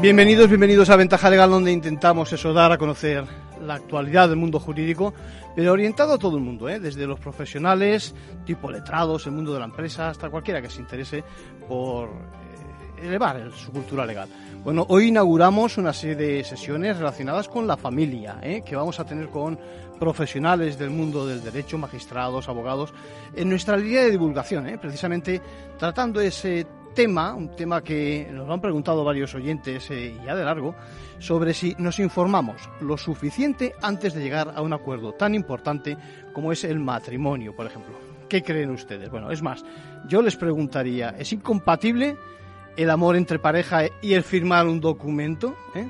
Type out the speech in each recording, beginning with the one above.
Bienvenidos, bienvenidos a Ventaja Legal, donde intentamos eso, dar a conocer la actualidad del mundo jurídico, pero orientado a todo el mundo, ¿eh? desde los profesionales, tipo letrados, el mundo de la empresa, hasta cualquiera que se interese por eh, elevar su cultura legal. Bueno, hoy inauguramos una serie de sesiones relacionadas con la familia, ¿eh? que vamos a tener con profesionales del mundo del derecho, magistrados, abogados, en nuestra línea de divulgación, ¿eh? precisamente tratando ese tema, un tema que nos lo han preguntado varios oyentes eh, ya de largo, sobre si nos informamos lo suficiente antes de llegar a un acuerdo tan importante como es el matrimonio, por ejemplo. ¿Qué creen ustedes? Bueno, es más, yo les preguntaría, ¿es incompatible el amor entre pareja y el firmar un documento? ¿Eh?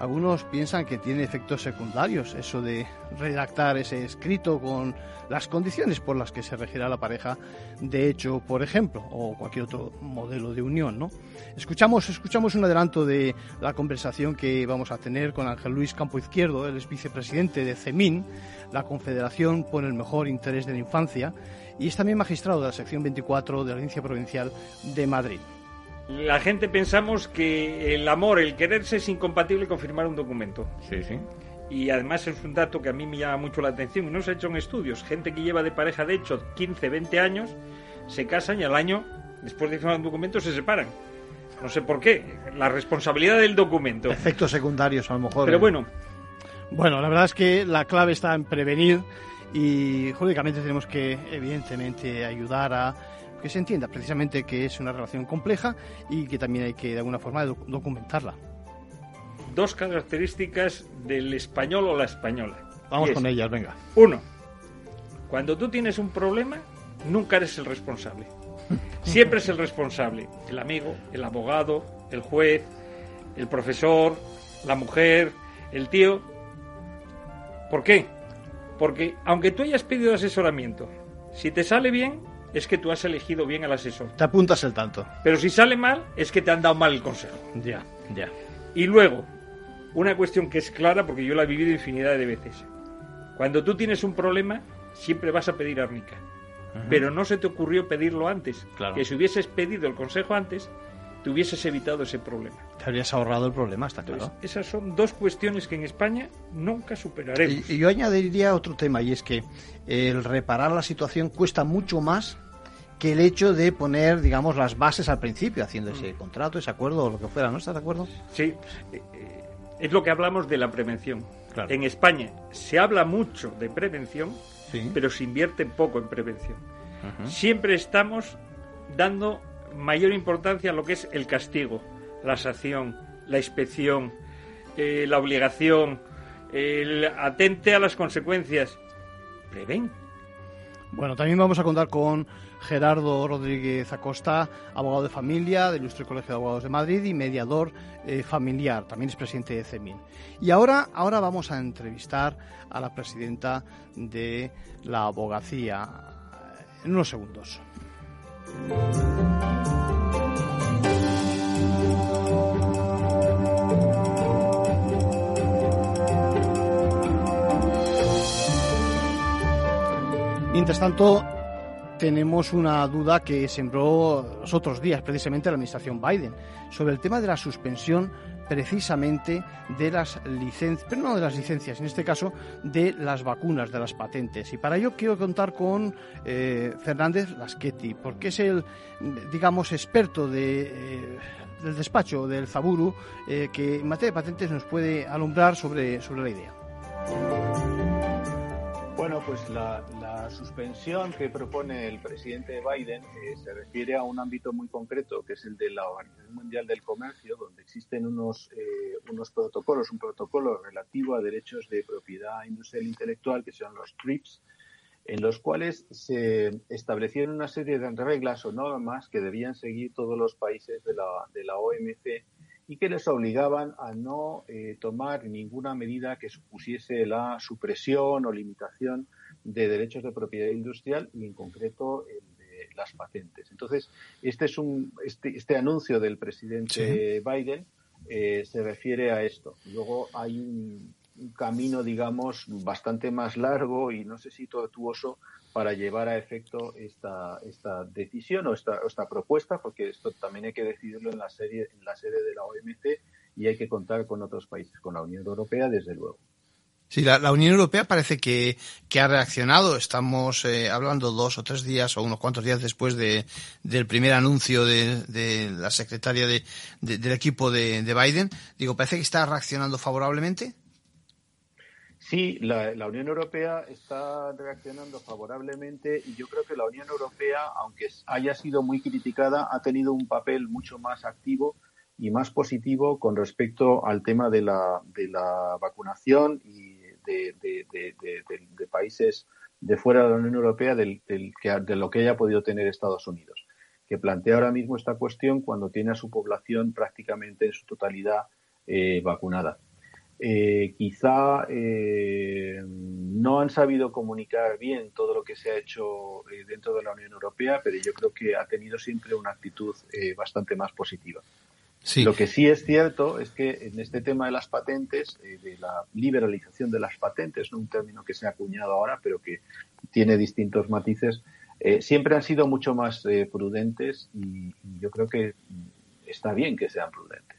Algunos piensan que tiene efectos secundarios eso de redactar ese escrito con las condiciones por las que se regirá la pareja de hecho, por ejemplo, o cualquier otro modelo de unión, ¿no? Escuchamos, escuchamos un adelanto de la conversación que vamos a tener con Ángel Luis Campo Izquierdo, él es vicepresidente de CEMIN, la Confederación por el Mejor Interés de la Infancia, y es también magistrado de la sección 24 de la Audiencia Provincial de Madrid. La gente pensamos que el amor, el quererse es incompatible con firmar un documento. Sí, sí. Y además es un dato que a mí me llama mucho la atención y no se ha hecho en estudios. Gente que lleva de pareja, de hecho, 15, 20 años, se casan y al año, después de firmar un documento, se separan. No sé por qué. La responsabilidad del documento. Efectos secundarios, a lo mejor. Pero ¿eh? bueno, Bueno, la verdad es que la clave está en prevenir y jurídicamente tenemos que, evidentemente, ayudar a que se entienda precisamente que es una relación compleja y que también hay que, de alguna forma, doc- documentarla. dos características del español o la española. Vamos es, con ellas, venga. Uno, cuando tú tienes un problema, nunca eres el responsable. Siempre es el responsable. El amigo, el abogado, el juez, el profesor, la mujer, el tío. ¿Por qué? Porque aunque tú hayas pedido asesoramiento, si te sale bien, es que tú has elegido bien al asesor. Te apuntas el tanto. Pero si sale mal, es que te han dado mal el consejo. Ya, ya. Y luego, una cuestión que es clara porque yo la he vivido infinidad de veces. Cuando tú tienes un problema, siempre vas a pedir árnica. Pero no se te ocurrió pedirlo antes. Claro. Que si hubieses pedido el consejo antes, te hubieses evitado ese problema. Te habrías ahorrado el problema, está claro. Entonces, esas son dos cuestiones que en España nunca superaremos. Y, y yo añadiría otro tema, y es que el reparar la situación cuesta mucho más que el hecho de poner, digamos, las bases al principio, haciendo ese contrato, ese acuerdo o lo que fuera, ¿no estás de acuerdo? Sí, eh, eh, es lo que hablamos de la prevención. Claro. En España se habla mucho de prevención, Sí. pero se invierte poco en prevención. Siempre estamos dando mayor importancia a lo que es el castigo, la sanción, la inspección, eh, la obligación, el atente a las consecuencias. Prevén. Bueno, también vamos a contar con Gerardo Rodríguez Acosta, abogado de familia del Ilustre Colegio de Abogados de Madrid y mediador eh, familiar, también es presidente de CEMIN. Y ahora, ahora vamos a entrevistar a la presidenta de la abogacía en unos segundos. Mientras tanto, tenemos una duda que sembró los otros días precisamente la administración Biden sobre el tema de la suspensión precisamente de las licencias, pero no de las licencias, en este caso de las vacunas, de las patentes. Y para ello quiero contar con eh, Fernández Lasqueti, porque es el, digamos, experto de, eh, del despacho del Zaburu, eh, que en materia de patentes nos puede alumbrar sobre, sobre la idea. Bueno, pues la, la suspensión que propone el presidente Biden eh, se refiere a un ámbito muy concreto, que es el de la Organización Mundial del Comercio, donde existen unos, eh, unos protocolos, un protocolo relativo a derechos de propiedad industrial e intelectual, que son los TRIPS, en los cuales se establecieron una serie de reglas o normas que debían seguir todos los países de la, de la OMC y que les obligaban a no eh, tomar ninguna medida que supusiese la supresión o limitación de derechos de propiedad industrial y en concreto el de las patentes. Entonces, este es un este, este anuncio del presidente Biden eh, se refiere a esto. Luego hay un, camino, digamos, bastante más largo y no sé si tortuoso para llevar a efecto esta, esta decisión o esta, esta propuesta, porque esto también hay que decidirlo en la, serie, en la sede de la OMC y hay que contar con otros países, con la Unión Europea, desde luego. Sí, la, Unión Europea parece que, que ha reaccionado. Estamos eh, hablando dos o tres días o unos cuantos días después de, del primer anuncio de, de la secretaria de, del equipo de, Biden. Digo, parece que está reaccionando favorablemente. Sí, la, Unión Europea está reaccionando favorablemente y yo creo que la Unión Europea, aunque haya sido muy criticada, ha tenido un papel mucho más activo y más positivo con respecto al tema de la, de la vacunación y de, países de fuera de la Unión Europea del, de lo que haya podido tener Estados Unidos, que plantea ahora mismo esta cuestión cuando tiene a su población prácticamente en su totalidad eh, vacunada. Eh, quizá eh, no han sabido comunicar bien todo lo que se ha hecho dentro de la Unión Europea, pero yo creo que ha tenido siempre una actitud bastante más positiva. Lo que sí es cierto es que en este tema de las patentes, eh, de la liberalización de las patentes, no un término que se ha acuñado ahora, pero que tiene distintos matices, eh, siempre han sido mucho más eh, prudentes y, yo creo que está bien que sean prudentes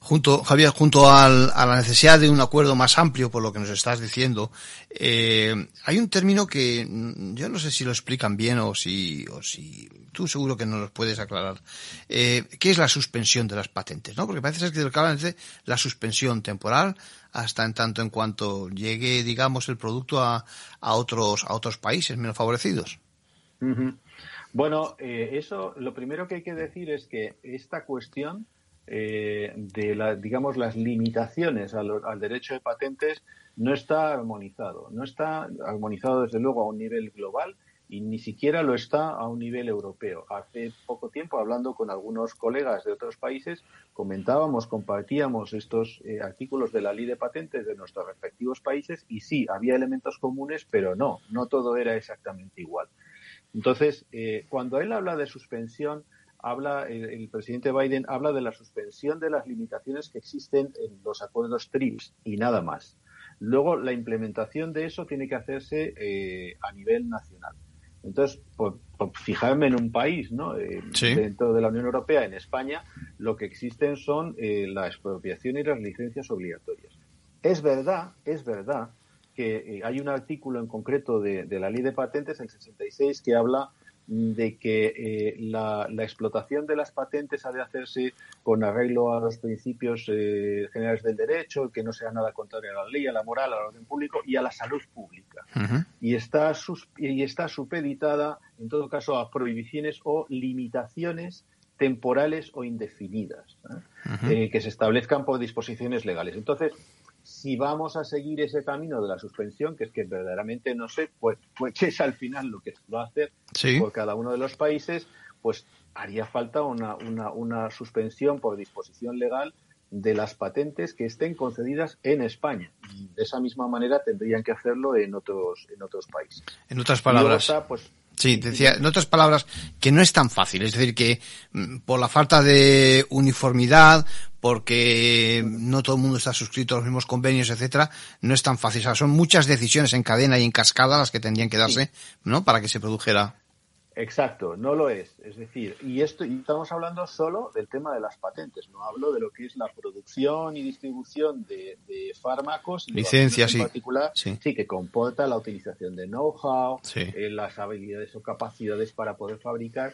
junto, Javier, junto al, a la necesidad de un acuerdo más amplio, por lo que nos estás diciendo, eh, hay un término que mm, yo no sé si lo explican bien o si, o si tú seguro que nos lo puedes aclarar. Eh, ¿Qué es la suspensión de las patentes? ¿no? Porque parece ser que lo que hablan la suspensión temporal hasta en tanto en cuanto llegue, digamos, el producto a, a otros, a otros países menos favorecidos. Bueno, eh, eso, lo primero que hay que decir es que esta cuestión eh, de la, digamos las limitaciones al, derecho de patentes no está armonizado. No está armonizado desde luego a un nivel global y ni siquiera lo está a un nivel europeo. Hace poco tiempo, hablando con algunos colegas de otros países, comentábamos, compartíamos estos eh, artículos de la ley de patentes de nuestros respectivos países y sí, había elementos comunes, pero no, no todo era exactamente igual. Entonces, eh, cuando él habla de suspensión, habla, el, presidente Biden habla de la suspensión de las limitaciones que existen en los acuerdos TRIPS y nada más. Luego, la implementación de eso tiene que hacerse eh, a nivel nacional. Entonces, por, fijarme en un país, ¿no? Eh, dentro de la Unión Europea, en España, lo que existen son eh, la expropiación y las licencias obligatorias. Es verdad, es verdad que hay un artículo en concreto de, de, la ley de patentes, el 66, que habla de que eh, la, explotación de las patentes ha de hacerse con arreglo a los principios eh, generales del derecho, que no sea nada contrario a la ley, a la moral, al orden público y a la salud pública. y, está y está supeditada, en todo caso, a prohibiciones o limitaciones temporales o indefinidas, ¿eh? que se establezcan por disposiciones legales. Entonces, si vamos a seguir ese camino de la suspensión, que es que verdaderamente no sé, pues, pues qué es al final lo que se va a hacer por cada uno de los países, pues haría falta una, una, una suspensión por disposición legal de las patentes que estén concedidas en España. Y de esa misma manera tendrían que hacerlo en otros, en otros países. En otras palabras. pues, Sí, decía, en otras palabras, que no es tan fácil. Es decir, que mm, por la falta de uniformidad, porque no todo el mundo está suscrito a los mismos convenios, etcétera, no es tan fácil. O sea, son muchas decisiones en cadena y en cascada las que tendrían que darse, ¿no? Para que se produjera. Exacto, no lo es. Es decir, y esto y estamos hablando solo del tema de las patentes, no hablo de lo que es la producción y distribución de, fármacos, licencias en particular, sí. que comporta la utilización de know-how, eh, las habilidades o capacidades para poder fabricar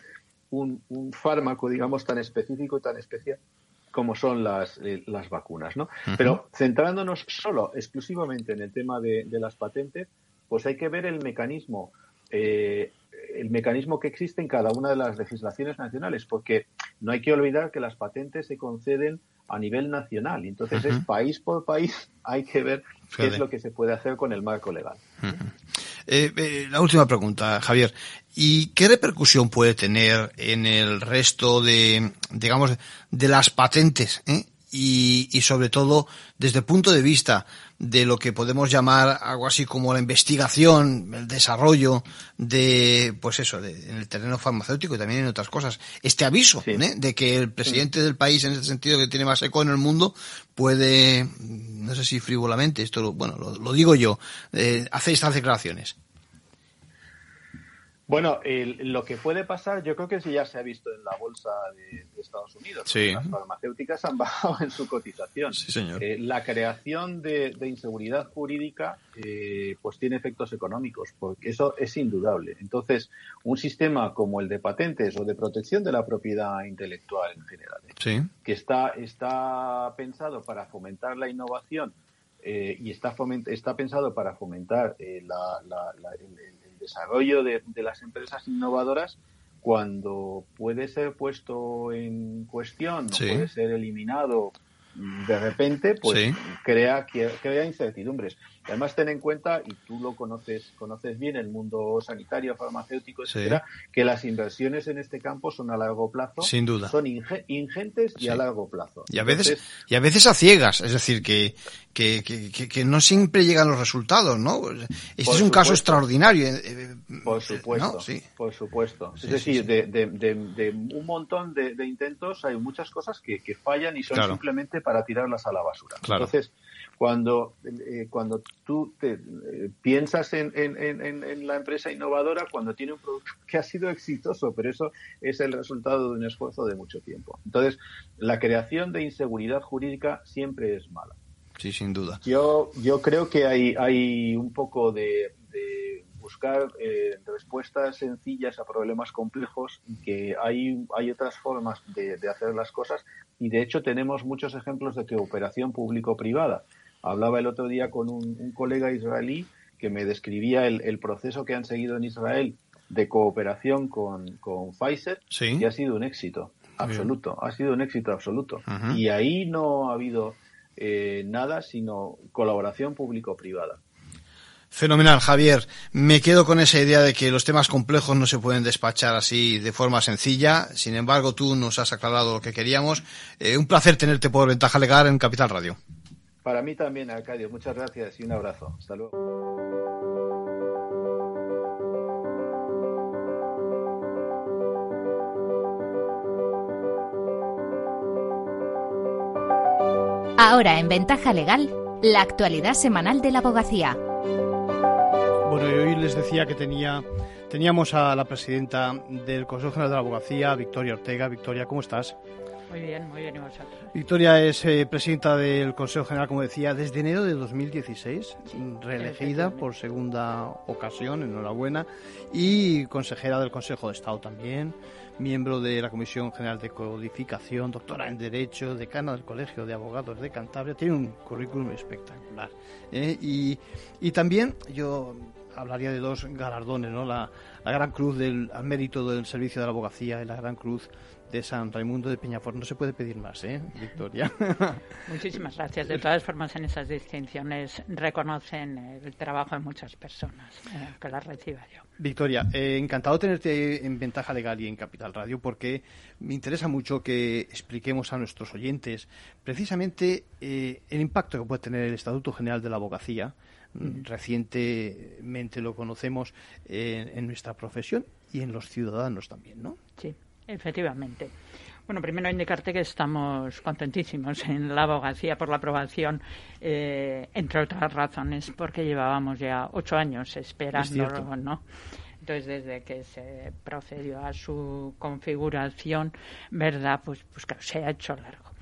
un, fármaco, digamos, tan específico y tan especial como son las, eh, las vacunas, ¿no? Pero centrándonos solo, exclusivamente en el tema de, de, las patentes, pues hay que ver el mecanismo eh, el mecanismo que existe en cada una de las legislaciones nacionales, porque no hay que olvidar que las patentes se conceden a nivel nacional. Y entonces es país por país hay que ver qué es lo que se puede hacer con el marco legal. Eh, eh, la última pregunta, Javier. ¿Y qué repercusión puede tener en el resto de, digamos, de las patentes eh, y, y, sobre todo desde el punto de vista de lo que podemos llamar algo así como la investigación, el desarrollo de, pues eso, de, en el terreno farmacéutico y también en otras cosas. Este aviso ¿eh? de que el presidente del país, en ese sentido que tiene más eco en el mundo, puede, no sé si frívolamente, esto lo, bueno, lo, lo digo yo, eh, hacer estas declaraciones. Bueno, el, lo que puede pasar, yo creo que sí ya se ha visto en la bolsa de, de Estados Unidos. Sí. Las farmacéuticas han bajado en su cotización. Sí, señor. Eh, la creación de, de inseguridad jurídica, eh, pues tiene efectos económicos, porque eso es indudable. Entonces, un sistema como el de patentes o de protección de la propiedad intelectual en general, ¿eh? sí. que está, está pensado para fomentar la innovación eh, y está, foment está pensado para fomentar eh, la, la, la, el, el desarrollo de, de, las empresas innovadoras cuando puede ser puesto en cuestión, sí. puede ser eliminado de repente, pues sí. crea, crea incertidumbres. Además, ten en cuenta, y tú lo conoces, conoces bien, el mundo sanitario, farmacéutico, etcétera, sí. que las inversiones en este campo son a largo plazo. Sin duda. Son inge ingentes y sí. a largo plazo. Y a veces, Entonces, y a veces a ciegas, es decir, que, que, que, que, no siempre llegan los resultados, ¿no? Este es un supuesto. caso extraordinario. eh, Por supuesto, ¿no? sí. por supuesto. es decir, de, de, de, de, un montón de, intentos hay muchas cosas que, fallan y son claro. simplemente para tirarlas a la basura. Claro. Entonces, cuando, eh, cuando tú te, eh, piensas en, en, en, en, la empresa innovadora, cuando tiene un producto que ha sido exitoso, pero eso es el resultado de un esfuerzo de mucho tiempo. Entonces, la creación de inseguridad jurídica siempre es mala. Sí, sin duda. Yo, yo creo que hay, hay un poco de, de buscar eh, respuestas sencillas a problemas complejos y que hay, hay otras formas de, de hacer las cosas y de hecho tenemos muchos ejemplos de cooperación público-privada. Hablaba el otro día con un, un colega israelí que me describía el, el, proceso que han seguido en Israel de cooperación con, con Pfizer sí. y ha sido un éxito absoluto, Bien. ha sido un éxito absoluto. Y ahí no ha habido eh, nada sino colaboración público-privada. Fenomenal, Javier. Me quedo con esa idea de que los temas complejos no se pueden despachar así de forma sencilla. Sin embargo, tú nos has aclarado lo que queríamos. Eh, un placer tenerte por Ventaja Legal en Capital Radio. Para mí también, Arcadio. Muchas gracias y un abrazo. Hasta luego. Ahora en Ventaja Legal, la actualidad semanal de la abogacía. Bueno, y hoy les decía que tenía, teníamos a la presidenta del Consejo General de la Abogacía, Victoria Ortega. Victoria, ¿cómo estás? Muy bien, muy bien, ¿y vosotros? Victoria es eh, presidenta del Consejo General, como decía, desde enero de 2016, sí, reelegida por segunda ocasión, enhorabuena, y consejera del Consejo de Estado también, miembro de la Comisión General de Codificación, doctora en Derecho, decana del Colegio de Abogados de Cantabria, tiene un currículum espectacular. ¿eh? Y, y también yo hablaría de dos galardones, ¿no? La, la Gran Cruz del al mérito del servicio de la abogacía y la Gran Cruz de San Raimundo de Peñafort. No se puede pedir más, ¿eh, Victoria? Muchísimas gracias. De todas formas, en esas distinciones reconocen el trabajo de muchas personas eh, que las reciba yo. Victoria, eh, encantado tenerte en Ventaja Legal y en Capital Radio porque me interesa mucho que expliquemos a nuestros oyentes precisamente eh, el impacto que puede tener el Estatuto General de la Abogacía. Mm. Recientemente lo conocemos en nuestra profesión y en los ciudadanos también, ¿no? Sí. Efectivamente. Bueno, primero indicarte que estamos contentísimos en la abogacía por la aprobación, eh, entre otras razones, porque llevábamos ya ocho años esperándolo, ¿no? Entonces, desde que se procedió a su configuración, ¿verdad? Pues, pues claro, se ha hecho largo.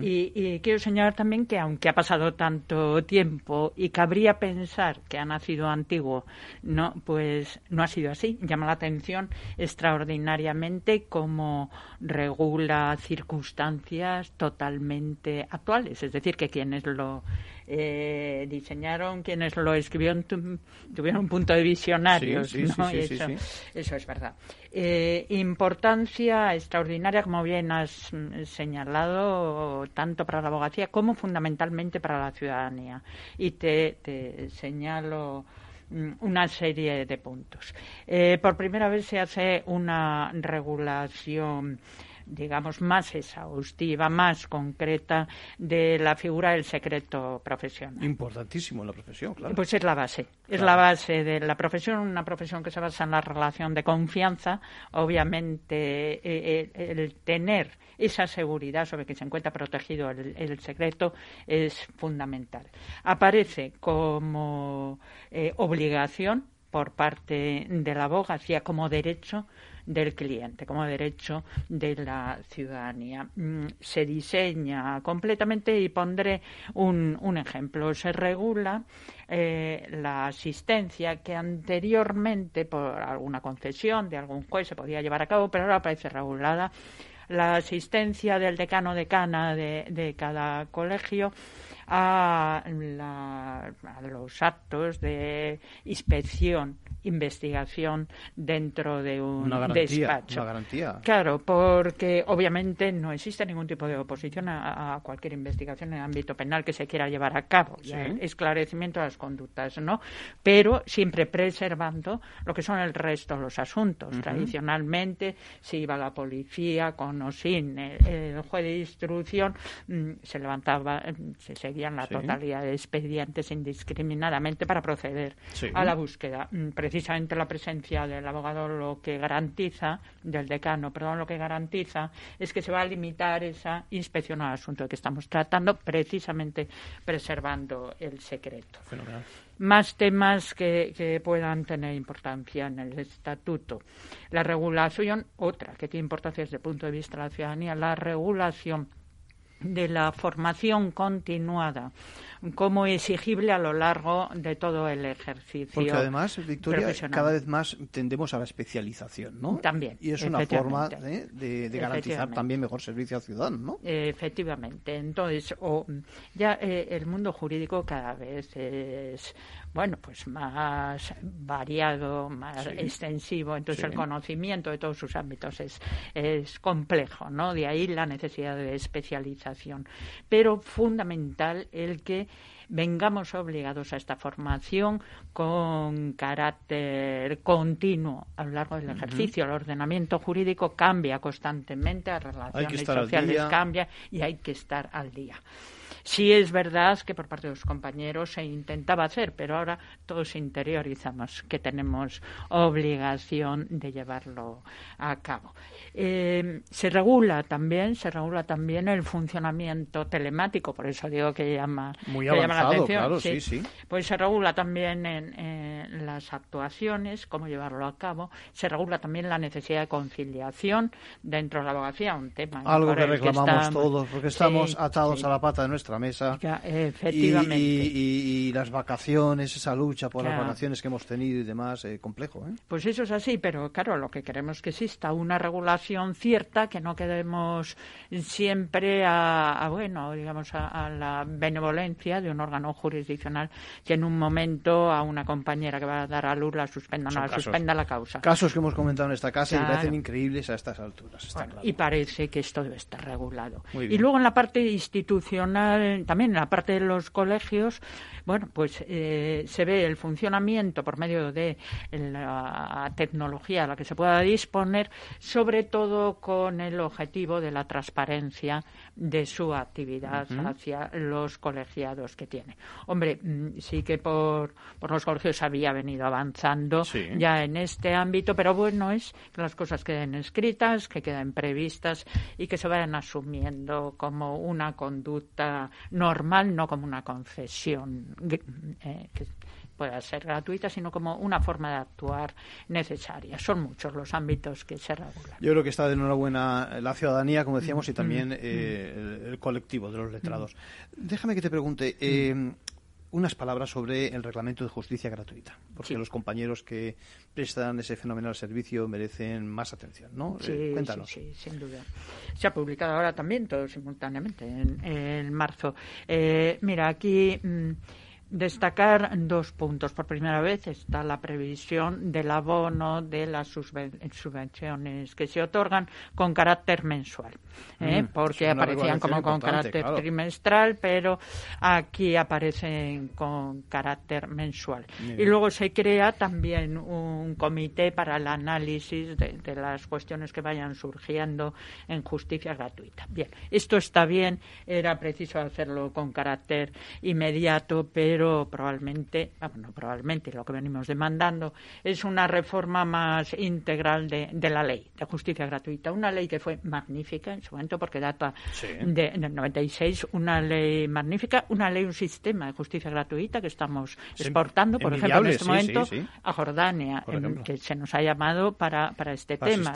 Y, y, quiero señalar también que aunque ha pasado tanto tiempo y cabría pensar que ha nacido antiguo, no, pues no ha sido así. Llama la atención extraordinariamente cómo regula circunstancias totalmente actuales. Es decir, que quienes lo eh, diseñaron, quienes lo escribieron tu, tuvieron un punto de visionarios, sí, sí, ¿no? Sí, eso, eso, es verdad. Eh, importancia extraordinaria, como bien has señalado, tanto para la abogacía como fundamentalmente para la ciudadanía. Y te, te señalo una serie de puntos. Eh, por primera vez se hace una regulación digamos, más exhaustiva, más concreta de la figura del secreto profesional. Importantísimo en la profesión, claro. Pues es la base, es la base de la profesión, una profesión que se basa en la relación de confianza. Obviamente, eh, eh, el tener esa seguridad sobre que se encuentra protegido el, secreto es fundamental. Aparece como eh, obligación por parte de la abogacía como derecho del cliente, como derecho de la ciudadanía. Mm, se diseña completamente y pondré un, un ejemplo. Se regula eh, la asistencia que anteriormente, por alguna concesión de algún juez, se podía llevar a cabo, pero ahora aparece regulada la asistencia del decano decana de, de cada colegio a, a, los actos de inspección investigación dentro de un despacho. Una garantía. Claro, porque obviamente no existe ningún tipo de oposición a, cualquier investigación en el ámbito penal que se quiera llevar a cabo. esclarecimiento de las conductas, ¿no? Pero siempre preservando lo que son el resto de los asuntos. Tradicionalmente, si iba la policía con o sin el, juez de instrucción, mm, se levantaba, mm, se seguían la totalidad de expedientes indiscriminadamente para proceder a la búsqueda. Precisamente la presencia del abogado lo que garantiza, del decano, perdón, lo que garantiza es que se va a limitar esa inspección al asunto que estamos tratando, precisamente preservando el secreto. Más temas que, que puedan tener importancia en el estatuto. La regulación, otra que tiene importancia desde el punto de vista de la ciudadanía, la regulación de la formación continuada como exigible a lo largo de todo el ejercicio. Porque además, Victoria, cada vez más tendemos a la especialización, ¿no? También. Y es una forma ¿eh? de, garantizar también mejor servicio al ciudadano, ¿no? Efectivamente. Entonces, o, ya eh, el mundo jurídico cada vez es bueno, pues más variado, más extensivo. Entonces el conocimiento de todos sus ámbitos es, es complejo, ¿no? De ahí la necesidad de especialización. Pero fundamental el que vengamos obligados a esta formación con carácter continuo a lo largo del ejercicio. El ordenamiento jurídico cambia constantemente, las relaciones sociales cambian y hay que estar al día. Sí es verdad que por parte de los compañeros se intentaba hacer, pero ahora todos interiorizamos que tenemos obligación de llevarlo a cabo. Eh, se regula también, se regula también el funcionamiento telemático, por eso digo que llama, Muy la atención. Claro, sí. Sí, Pues se regula también en, las actuaciones, cómo llevarlo a cabo. Se regula también la necesidad de conciliación dentro de la abogacía, un tema. Algo que reclamamos todos, porque estamos atados a la pata de nuestra mesa. efectivamente. Y, las vacaciones, esa lucha por las vacaciones que hemos tenido y demás, eh, complejo. ¿eh? Pues eso es así, pero claro, lo que queremos es que exista una regulación cierta, que no quedemos siempre a, bueno, digamos, a, la benevolencia de un órgano jurisdiccional que en un momento a una compañera que va a dar a luz la suspenda, no la suspenda la causa. Casos que hemos comentado en esta casa y parecen increíbles a estas alturas. Y parece que esto debe estar regulado. Y luego en la parte institucional también en la parte de los colegios, bueno, pues eh, se ve el funcionamiento por medio de la tecnología a la que se pueda disponer, sobre todo con el objetivo de la transparencia de su actividad hacia los colegiados que tiene. Hombre, mm, sí que por, por los colegios había venido avanzando ya en este ámbito, pero bueno es que las cosas queden escritas, que queden previstas y que se vayan asumiendo como una conducta normal, no como una concesión eh, que pueda ser gratuita, sino como una forma de actuar necesaria. Son muchos los ámbitos que se regulan. Yo creo que está de enhorabuena la ciudadanía, como decíamos, y mm, también mm, eh, el, colectivo de los letrados. Mm. Déjame que te pregunte. Eh, unas palabras sobre el reglamento de justicia gratuita, porque los compañeros que prestan ese fenomenal servicio merecen más atención, ¿no? Sí, cuéntanos. Sí, sin duda. Se ha publicado ahora también, todo simultáneamente, en, marzo. Eh, mira, aquí Destacar dos puntos. Por primera vez está la previsión del abono de las subvenciones que se otorgan con carácter mensual, ¿eh? mm, porque aparecían como con carácter trimestral, pero aquí aparecen con carácter mensual. Y luego se crea también un comité para el análisis de, de las cuestiones que vayan surgiendo en justicia gratuita. Bien, esto está bien, era preciso hacerlo con carácter inmediato, pero probablemente, ah, bueno, probablemente lo que venimos demandando es una reforma más integral de, la ley de justicia gratuita. Una ley que fue magnífica en su momento porque data de, del 96, una ley magnífica, una ley, un sistema de justicia gratuita que estamos exportando, por ejemplo, en este momento a Jordania, que se nos ha llamado para, para este tema.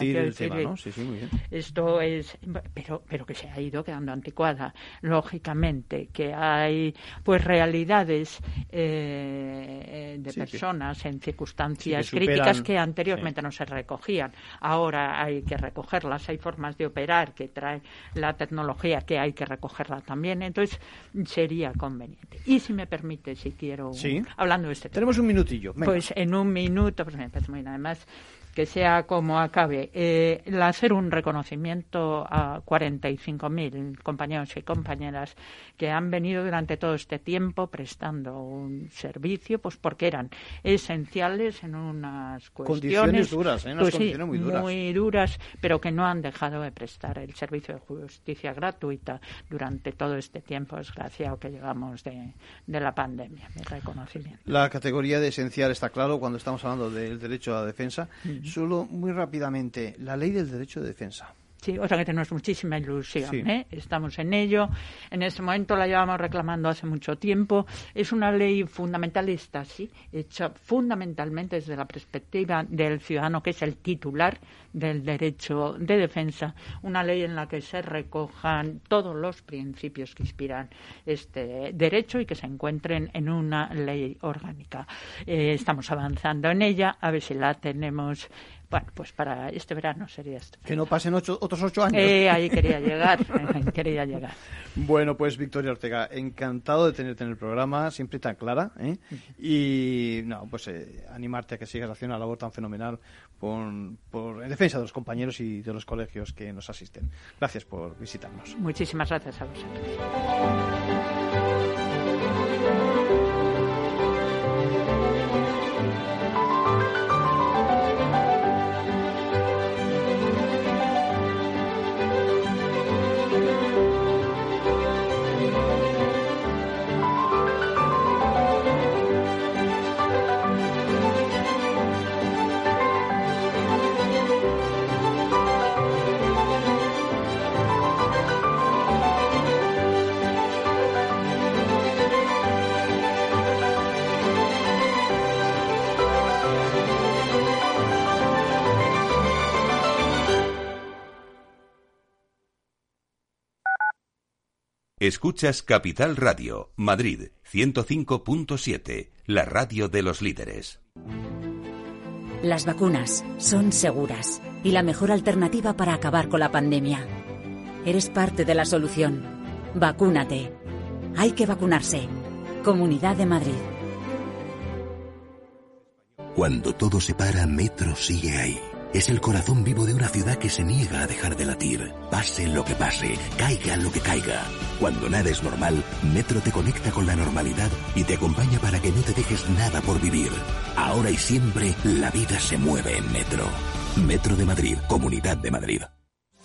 Esto es, pero, pero que se ha ido quedando anticuada, lógicamente, que hay pues realidades eh, de personas en circunstancias críticas que anteriormente no se recogían. Ahora hay que recogerlas, hay formas de operar que trae la tecnología que hay que recogerla también. Entonces sería conveniente. Y si me permite, si quiero, hablando de este tema. Tenemos un minutillo. Pues en un minuto, pues me parece muy nada más que sea como acabe, eh, hacer un reconocimiento a 45.000 compañeros y compañeras que han venido durante todo este tiempo prestando un servicio, pues porque eran esenciales en unas cuestiones duras, ¿eh? unas pues muy duras. muy duras, pero que no han dejado de prestar el servicio de justicia gratuita durante todo este tiempo desgraciado que llevamos de, de la pandemia. Mi reconocimiento. La categoría de esencial está claro cuando estamos hablando del derecho a la defensa. Solo muy rápidamente, la ley del derecho de defensa. Sí, o sea que tenemos muchísima ilusión. ¿eh? Estamos en ello. En ese momento la llevamos reclamando hace mucho tiempo. Es una ley fundamentalista, sí, hecha fundamentalmente desde la perspectiva del ciudadano, que es el titular del derecho de defensa. Una ley en la que se recojan todos los principios que inspiran este derecho y que se encuentren en una ley orgánica. Eh, estamos avanzando en ella, a ver si la tenemos bueno, pues para este verano sería esto. Que no pasen otros ocho años. Eh, ahí quería llegar, quería llegar. Bueno, pues Victoria Ortega, encantado de tenerte en el programa, siempre tan clara. ¿eh? Y no, pues eh, animarte a que sigas haciendo una labor tan fenomenal por, por, en defensa de los compañeros y de los colegios que nos asisten. Gracias por visitarnos. Muchísimas gracias a vosotros. Escuchas Capital Radio, Madrid 105.7, la radio de los líderes. Las vacunas son seguras y la mejor alternativa para acabar con la pandemia. Eres parte de la solución. Vacúnate. Hay que vacunarse. Comunidad de Madrid. Cuando todo se para, Metro sigue ahí es el corazón vivo de una ciudad que se niega a dejar de latir. Pase lo que pase, caiga lo que caiga. Cuando nada es normal, Metro te conecta con la normalidad y te acompaña para que no te dejes nada por vivir. Ahora y siempre, la vida se mueve en Metro. Metro de Madrid, Comunidad de Madrid.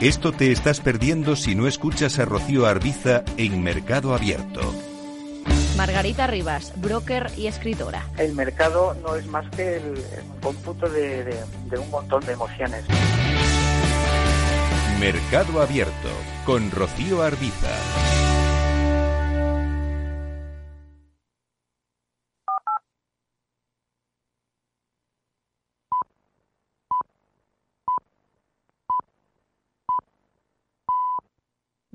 Esto te estás perdiendo si no escuchas a Rocío Arbiza en Mercado Abierto. Margarita Rivas, broker y escritora. El mercado no es más que el, cómputo de, de un montón de emociones. Mercado Abierto con Rocío Arbiza.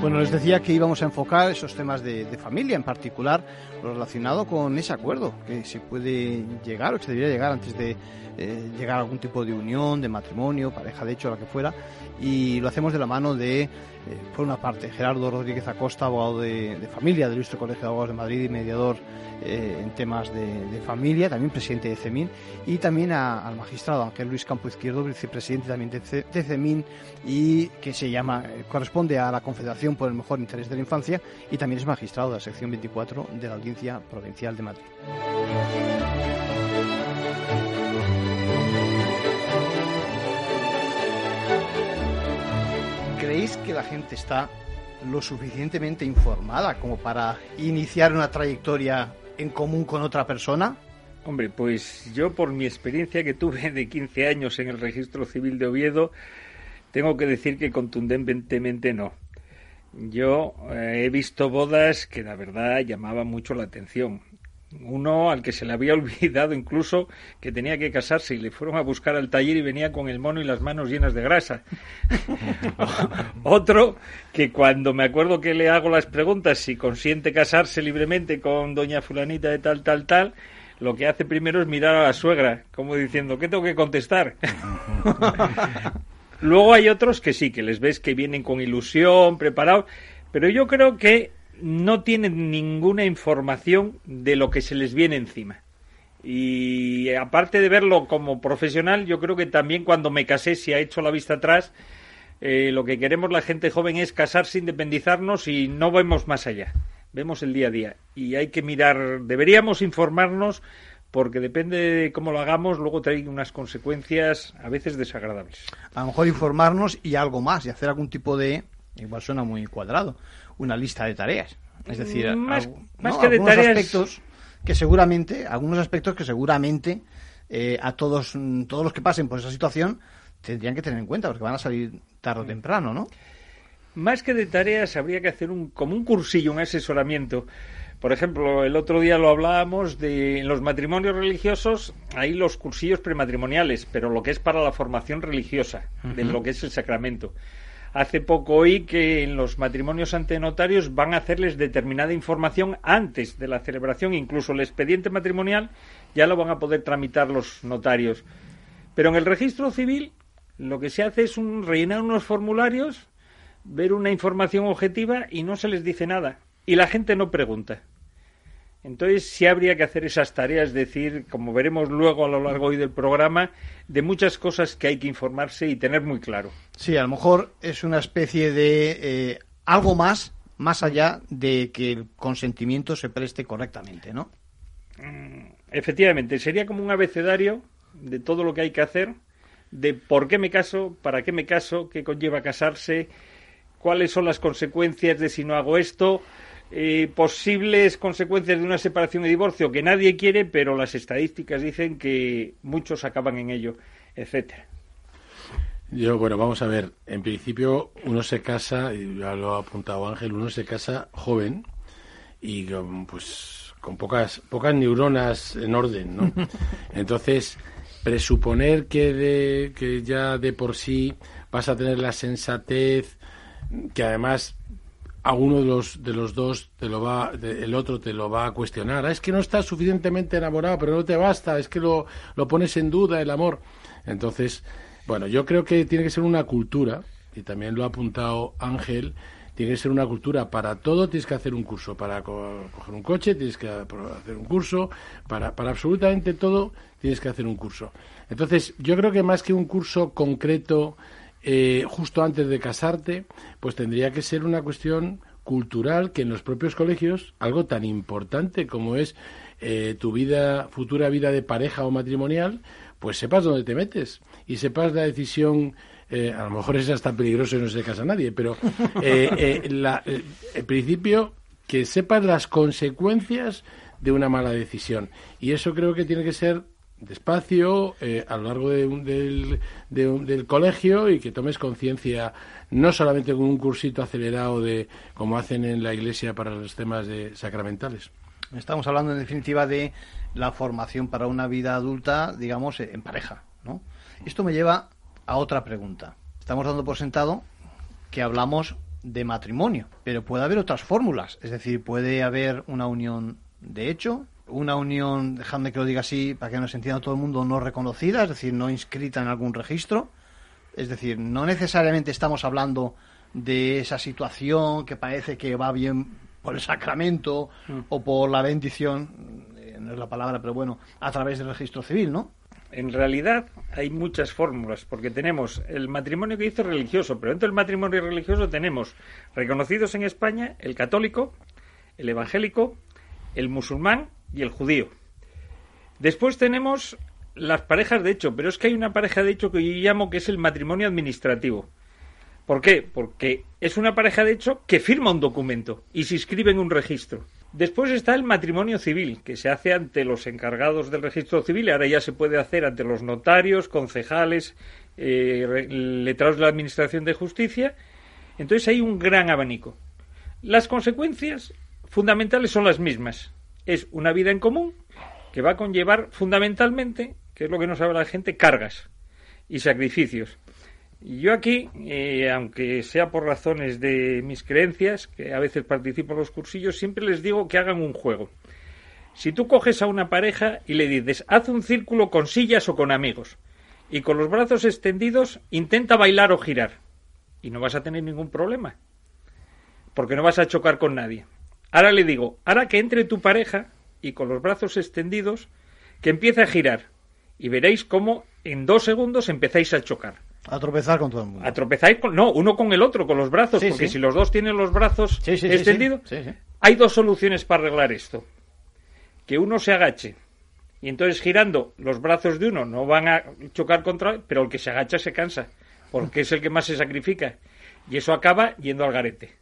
Bueno, les decía que íbamos a enfocar esos temas de, familia, en particular lo relacionado con ese acuerdo que se puede llegar o se debería llegar antes de eh, llegar a algún tipo de unión, de matrimonio, pareja de hecho, la que fuera, y lo hacemos de la mano de, eh, por una parte, Gerardo Rodríguez Acosta, abogado de, familia del Ilustre Colegio de Abogados de Madrid y mediador eh, en temas de, familia, también presidente de CEMIN, y también al magistrado Ángel Luis Campo Izquierdo, vicepresidente también de, de CEMIN, y que se llama, eh, corresponde a la Confederación por el Mejor Interés de la Infancia, y también es magistrado de la sección 24 de la Audiencia Provincial de Madrid. ¿Creéis que la gente está lo suficientemente informada como para iniciar una trayectoria en común con otra persona? Hombre, pues yo por mi experiencia que tuve de 15 años en el registro civil de Oviedo, tengo que decir que contundentemente no. Yo eh, he visto bodas que la verdad llamaban mucho la atención uno al que se le había olvidado incluso que tenía que casarse y le fueron a buscar al taller y venía con el mono y las manos llenas de grasa. Otro que cuando me acuerdo que le hago las preguntas si consiente casarse libremente con doña fulanita de tal, tal, tal, lo que hace primero es mirar a la suegra, como diciendo, ¿qué tengo que contestar? Luego hay otros que sí, que les ves que vienen con ilusión, preparados, pero yo creo que no tienen ninguna información de lo que se les viene encima. Y aparte de verlo como profesional, yo creo que también cuando me casé, si ha hecho la vista atrás, eh, lo que queremos la gente joven es casarse, independizarnos y no vemos más allá. Vemos el día a día. Y hay que mirar, deberíamos informarnos porque depende de cómo lo hagamos, luego trae unas consecuencias a veces desagradables. A lo mejor informarnos y algo más, y hacer algún tipo de, igual suena muy cuadrado, una lista de tareas. Es decir, más, que de tareas... aspectos que seguramente, algunos aspectos que seguramente eh, a todos, todos los que pasen por esa situación tendrían que tener en cuenta, porque van a salir tarde o temprano, ¿no? Más que de tareas, habría que hacer un, como un cursillo, un asesoramiento. Por ejemplo, el otro día lo hablábamos de en los matrimonios religiosos, hay los cursillos prematrimoniales, pero lo que es para la formación religiosa, de lo que es el sacramento. Hace poco oí que en los matrimonios ante notarios van a hacerles determinada información antes de la celebración, incluso el expediente matrimonial ya lo van a poder tramitar los notarios. Pero en el registro civil lo que se hace es un, rellenar unos formularios, ver una información objetiva y no se les dice nada. Y la gente no pregunta. Entonces sí habría que hacer esas tareas, decir, como veremos luego a lo largo hoy del programa, de muchas cosas que hay que informarse y tener muy claro. Sí, a lo mejor es una especie de eh, algo más, más allá de que el consentimiento se preste correctamente, ¿no? Mm, efectivamente, sería como un abecedario de todo lo que hay que hacer, de por qué me caso, para qué me caso, qué conlleva casarse, cuáles son las consecuencias de si no hago esto, eh, posibles consecuencias de una separación y divorcio que nadie quiere, pero las estadísticas dicen que muchos acaban en ello, etcétera. Yo, bueno, vamos a ver. En principio, uno se casa, y ya lo ha apuntado Ángel, uno se casa joven y pues con pocas, pocas neuronas en orden, ¿no? Entonces, presuponer que, de, que ya de por sí vas a tener la sensatez, que además a uno de los de los dos te lo va el otro te lo va a cuestionar. Ah, es que no estás suficientemente enamorado pero no te basta es que lo, lo pones en duda el amor entonces bueno yo creo que tiene que ser una cultura y también lo ha apuntado Ángel tiene que ser una cultura para todo, tienes que hacer un curso, para coger un coche tienes que hacer un curso, para, para absolutamente todo tienes que hacer un curso. Entonces, yo creo que más que un curso concreto eh, justo antes de casarte, pues tendría que ser una cuestión cultural que en los propios colegios, algo tan importante como es eh, tu vida, futura vida de pareja o matrimonial, pues sepas dónde te metes y sepas la decisión. Eh, a lo mejor es hasta peligroso y no se casa nadie, pero eh, el principio que sepas las consecuencias de una mala decisión. Y eso creo que tiene que ser despacio a lo largo de del, del, colegio y que tomes conciencia no solamente con un cursito acelerado de como hacen en la iglesia para los temas de sacramentales. Estamos hablando en definitiva de la formación para una vida adulta, digamos, en pareja, ¿no? Esto me lleva a otra pregunta. Estamos dando por sentado que hablamos de matrimonio, pero puede haber otras fórmulas, es decir, puede haber una unión de hecho, una unión, dejadme que lo diga así para que nos entienda todo el mundo, no reconocida, es decir, no inscrita en algún registro, es decir, no necesariamente estamos hablando de esa situación que parece que va bien por el sacramento mm. o por la bendición, eh, no es la palabra, pero bueno, a través del registro civil, ¿no? En realidad hay muchas fórmulas, porque tenemos el matrimonio que dice religioso, pero dentro del matrimonio religioso tenemos reconocidos en España el católico, el evangélico, el musulmán y el judío. Después tenemos las parejas de hecho, pero es que hay una pareja de hecho que yo llamo que es el matrimonio administrativo. ¿Por qué? Porque es una pareja de hecho que firma un documento y se inscribe en un registro. Después está el matrimonio civil, que se hace ante los encargados del registro civil ahora ya se puede hacer ante los notarios, concejales, eh, letrados de la Administración de Justicia. Entonces hay un gran abanico. Las consecuencias fundamentales son las mismas. Es una vida en común que va a conllevar fundamentalmente, que es lo que no sabe la gente, cargas y sacrificios. Y yo aquí, eh, aunque sea por razones de mis creencias, que a veces participo en los cursillos, siempre les digo que hagan un juego. Si tú coges a una pareja y le dices, haz un círculo con sillas o con amigos, y con los brazos extendidos intenta bailar o girar, y no vas a tener ningún problema, porque no vas a chocar con nadie. Ahora le digo, ahora que entre tu pareja y con los brazos extendidos, que empiece a girar, y veréis cómo en dos segundos empezáis a chocar. A tropezar con todo el mundo. A tropezar, con, no, uno con el otro, con los brazos, porque si los dos tienen los brazos extendidos, hay dos soluciones para arreglar esto. Que uno se agache, y entonces girando, los brazos de uno no van a chocar contra, pero el que se agacha se cansa, porque es el que más se sacrifica. Y eso acaba yendo al garete.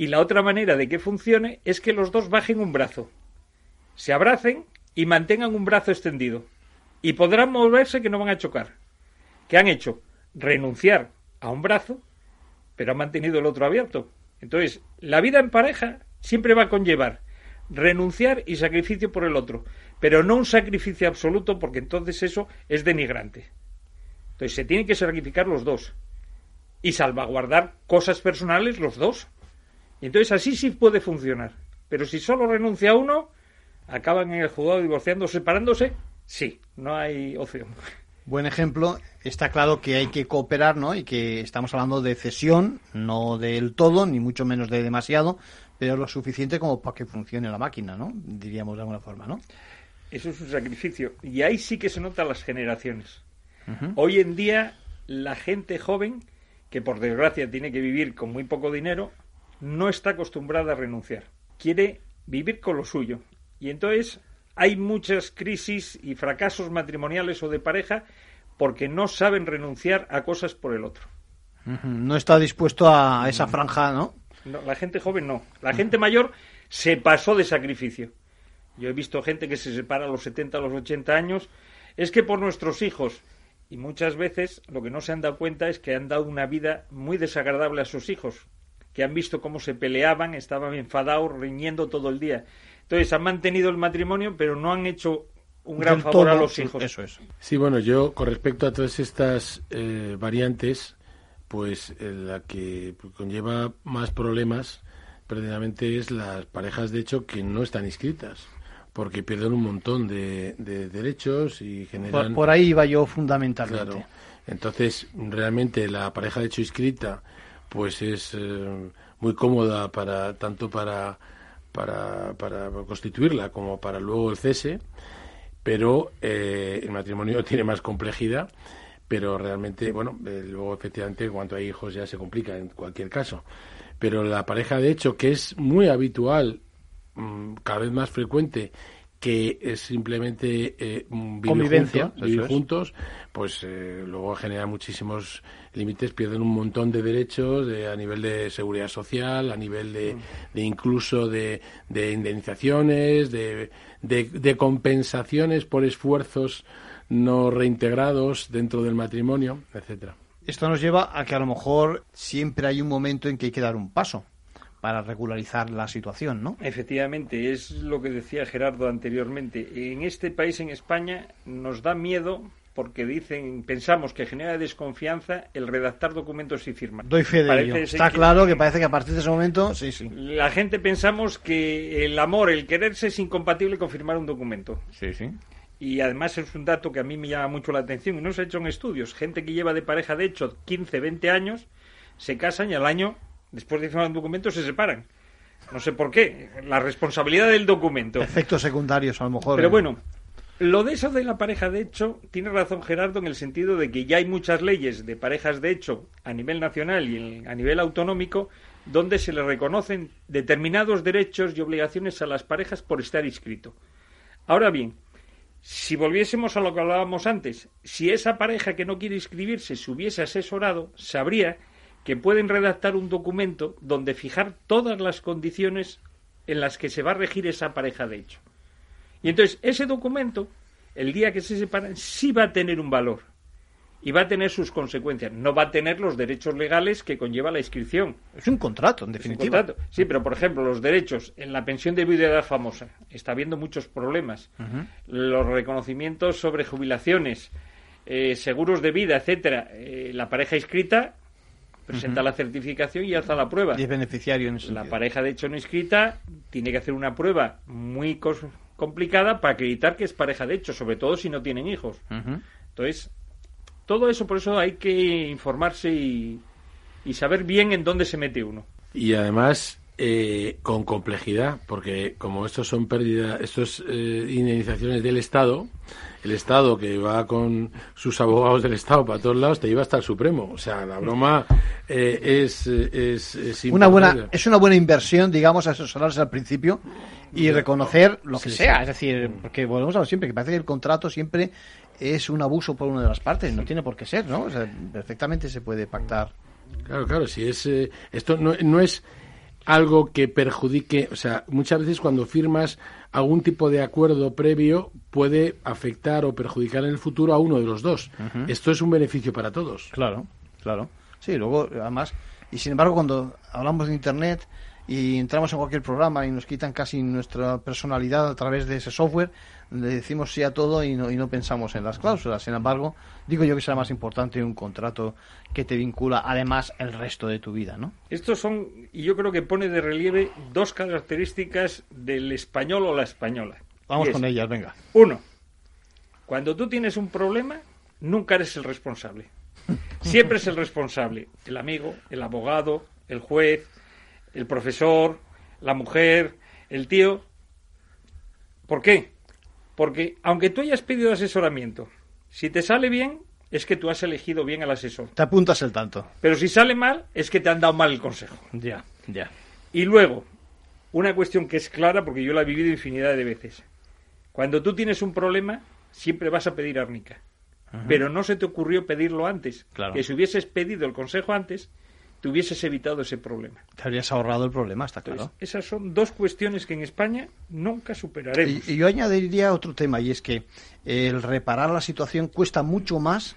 Y la otra manera de que funcione es que los dos bajen un brazo, se abracen y mantengan un brazo extendido. Y podrán moverse que no van a chocar. ¿Qué han hecho? Renunciar a un brazo, pero han mantenido el otro abierto. Entonces, la vida en pareja siempre va a conllevar renunciar y sacrificio por el otro, pero no un sacrificio absoluto porque entonces eso es denigrante. Entonces se tienen que sacrificar los dos y salvaguardar cosas personales los dos. Entonces así sí puede funcionar. Pero si solo renuncia uno, acaban en el juzgado divorciando, separándose, sí, no hay opción buen ejemplo. Está claro que hay que cooperar, ¿no? Y que estamos hablando de cesión, no del todo, ni mucho menos de demasiado, pero lo suficiente como para que funcione la máquina, ¿no? Diríamos de alguna forma, ¿no? Eso es un sacrificio. Y ahí sí que se notan las generaciones. Hoy en día, la gente joven, que por desgracia tiene que vivir con muy poco dinero, no está acostumbrada a renunciar. Quiere vivir con lo suyo. Y entonces hay muchas crisis y fracasos matrimoniales o de pareja porque no saben renunciar a cosas por el otro. No está dispuesto a esa franja, ¿no? la gente joven no. La gente mayor se pasó de sacrificio. Yo he visto gente que se separa a los 70, a los 80 años. Es que por nuestros hijos. Y muchas veces lo que no se han dado cuenta es que han dado una vida muy desagradable a sus hijos. Que han visto cómo se peleaban, estaban enfadados, riñendo todo el día. Entonces han mantenido el matrimonio, pero no han hecho un gran favor a los hijos. Eso es. Sí, bueno, yo con respecto a todas estas eh, variantes, pues eh, la que conlleva más problemas precisamente es las parejas de hecho que no están inscritas porque pierden un montón de, derechos y generan... Por, ahí iba yo fundamentalmente. Entonces, realmente la pareja de hecho inscrita pues es eh, muy cómoda para tanto para, para, para constituirla como para luego el cese, pero eh, el matrimonio tiene más complejidad, pero realmente, bueno, eh, luego efectivamente en cuanto hay hijos ya se complica en cualquier caso. Pero la pareja de hecho, que es muy habitual, mm, cada vez más frecuente, que es simplemente eh, vivir, Convivencia, juntos, vivir juntos, pues eh, luego genera muchísimos límites, pierden un montón de derechos de- a nivel de seguridad social, a nivel de, de incluso de, de indemnizaciones, de, de, de compensaciones por esfuerzos no reintegrados dentro del matrimonio, etcétera. Esto nos lleva a que a lo mejor siempre hay un momento en que hay que dar un paso para regularizar la situación, ¿no? Efectivamente, es lo que decía Gerardo anteriormente. En este país, en España, nos da miedo porque dicen, pensamos que genera desconfianza el redactar documentos y firmar. Doy fe de Parece ello. Está que- claro que parece que a partir de ese momento, sí, sí. La gente pensamos que el amor, el quererse es incompatible con firmar un documento. Sí, sí. Y además es un dato que a mí me llama mucho la atención y no se ha hecho en estudios. Gente que lleva de pareja, de hecho, 15, 20 años, se casan y al año, después de firmar un documento, se separan. No sé por qué. La responsabilidad del documento. Efectos secundarios, a lo mejor. Pero ¿eh? bueno, lo de eso de la pareja de hecho, tiene razón Gerardo en el sentido de que ya hay muchas leyes de parejas de hecho a nivel nacional y a nivel autonómico donde se le reconocen determinados derechos y obligaciones a las parejas por estar inscrito. Ahora bien, si volviésemos a lo que hablábamos antes, si esa pareja que no quiere inscribirse se hubiese asesorado, sabría que pueden redactar un documento donde fijar todas las condiciones en las que se va a regir esa pareja de hecho. Y entonces ese documento, el día que se separan, sí va a tener un valor y va a tener sus consecuencias. No va a tener los derechos legales que conlleva la inscripción. Es un contrato, en definitiva. contrato. Sí, pero por ejemplo, los derechos en la pensión de viudedad famosa. Está habiendo muchos problemas. Los reconocimientos sobre jubilaciones, eh, seguros de vida, etcétera. Eh, la pareja inscrita presenta la certificación y alza la prueba. Y es beneficiario en ese La sentido. pareja, de hecho, no inscrita tiene que hacer una prueba muy cos- complicada para acreditar que es pareja de hecho, sobre todo si no tienen hijos. Entonces, todo eso, por eso hay que informarse y, y saber bien en dónde se mete uno. Y además eh, con complejidad, porque como estos son pérdidas, estos eh, indemnizaciones del Estado, el Estado que va con sus abogados del Estado para todos lados te lleva hasta el Supremo. O sea, la broma eh, es, es, es Una buena, es una buena inversión, digamos, asesorarse al principio y reconocer lo que Sí, sea. sí. Es decir, porque volvemos a lo siempre, que parece que el contrato siempre es un abuso por una de las partes. No tiene por qué ser, ¿no? O sea, perfectamente se puede pactar. Claro, claro, si es eh, esto no, no es algo que perjudique, o sea, muchas veces cuando firmas algún tipo de acuerdo previo puede afectar o perjudicar en el futuro a uno de los dos. Esto es un beneficio para todos. Claro, claro. Sí, luego, además, y sin embargo, cuando hablamos de Internet y entramos en cualquier programa y nos quitan casi nuestra personalidad a través de ese software, le decimos sí a todo y no, y no pensamos en las cláusulas. Sin embargo, digo yo que será más importante un contrato que te vincula además el resto de tu vida, ¿no? Estos son, y yo creo que pone de relieve dos características del español o la española. Vamos es, con ellas, venga. Uno, cuando tú tienes un problema, nunca eres el responsable. Siempre es el responsable. El amigo, el abogado, el juez, el profesor, la mujer, el tío. ¿Por qué? Porque aunque tú hayas pedido asesoramiento, si te sale bien, es que tú has elegido bien al asesor. Te apuntas el tanto. Pero si sale mal, es que te han dado mal el consejo. Ya, ya. Y luego, una cuestión que es clara, porque yo la he vivido infinidad de veces. Cuando tú tienes un problema, siempre vas a pedir árnica. Ajá. Pero no se te ocurrió pedirlo antes. Claro. Que si hubieses pedido el consejo antes, te hubieses evitado ese problema. Te habrías ahorrado el problema, está claro. Entonces, esas son dos cuestiones que en España nunca superaremos. Y, y yo añadiría otro tema, y es que el reparar la situación cuesta mucho más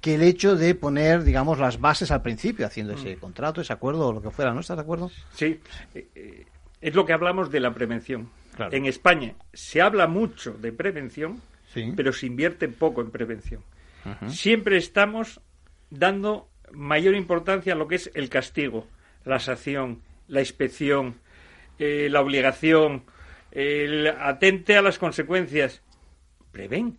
que el hecho de poner, digamos, las bases al principio, haciendo ese contrato, ese acuerdo o lo que fuera, ¿no? ¿Estás de acuerdo? Sí, eh, eh, es lo que hablamos de la prevención. Claro. En España se habla mucho de prevención, Sí. pero se invierte poco en prevención. Siempre estamos dando mayor importancia a lo que es el castigo, la sanción, la inspección, eh, la obligación, el atente a las consecuencias. Preven.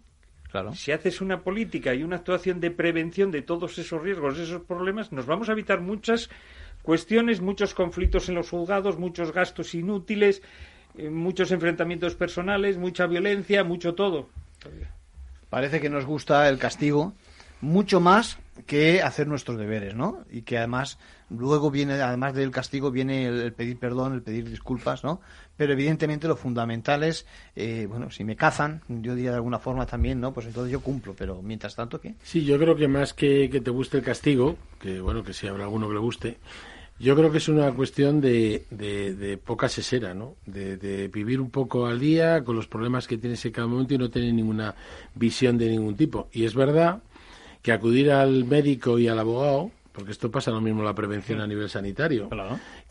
Claro. Si haces una política y una actuación de prevención de todos esos riesgos, esos problemas, nos vamos a evitar muchas cuestiones, muchos conflictos en los juzgados, muchos gastos inútiles, eh, muchos enfrentamientos personales, mucha violencia, mucho todo. Parece que nos gusta el castigo mucho más que hacer nuestros deberes, ¿no? Y que además luego viene, además del castigo, viene el, pedir perdón, el pedir disculpas, ¿no? Pero evidentemente lo fundamental es, eh, bueno, si me cazan, yo diría de alguna forma también, ¿no? Pues entonces yo cumplo, pero mientras tanto, ¿qué? Sí, yo creo que más que que te guste el castigo, que bueno, que si habrá alguno que le guste, yo creo que es una cuestión de, de, poca sesera, ¿no? De, de, vivir un poco al día con los problemas que tienes en cada momento y no tener ninguna visión de ningún tipo. Y es verdad que acudir al médico y al abogado, porque esto pasa lo mismo en la prevención a nivel sanitario,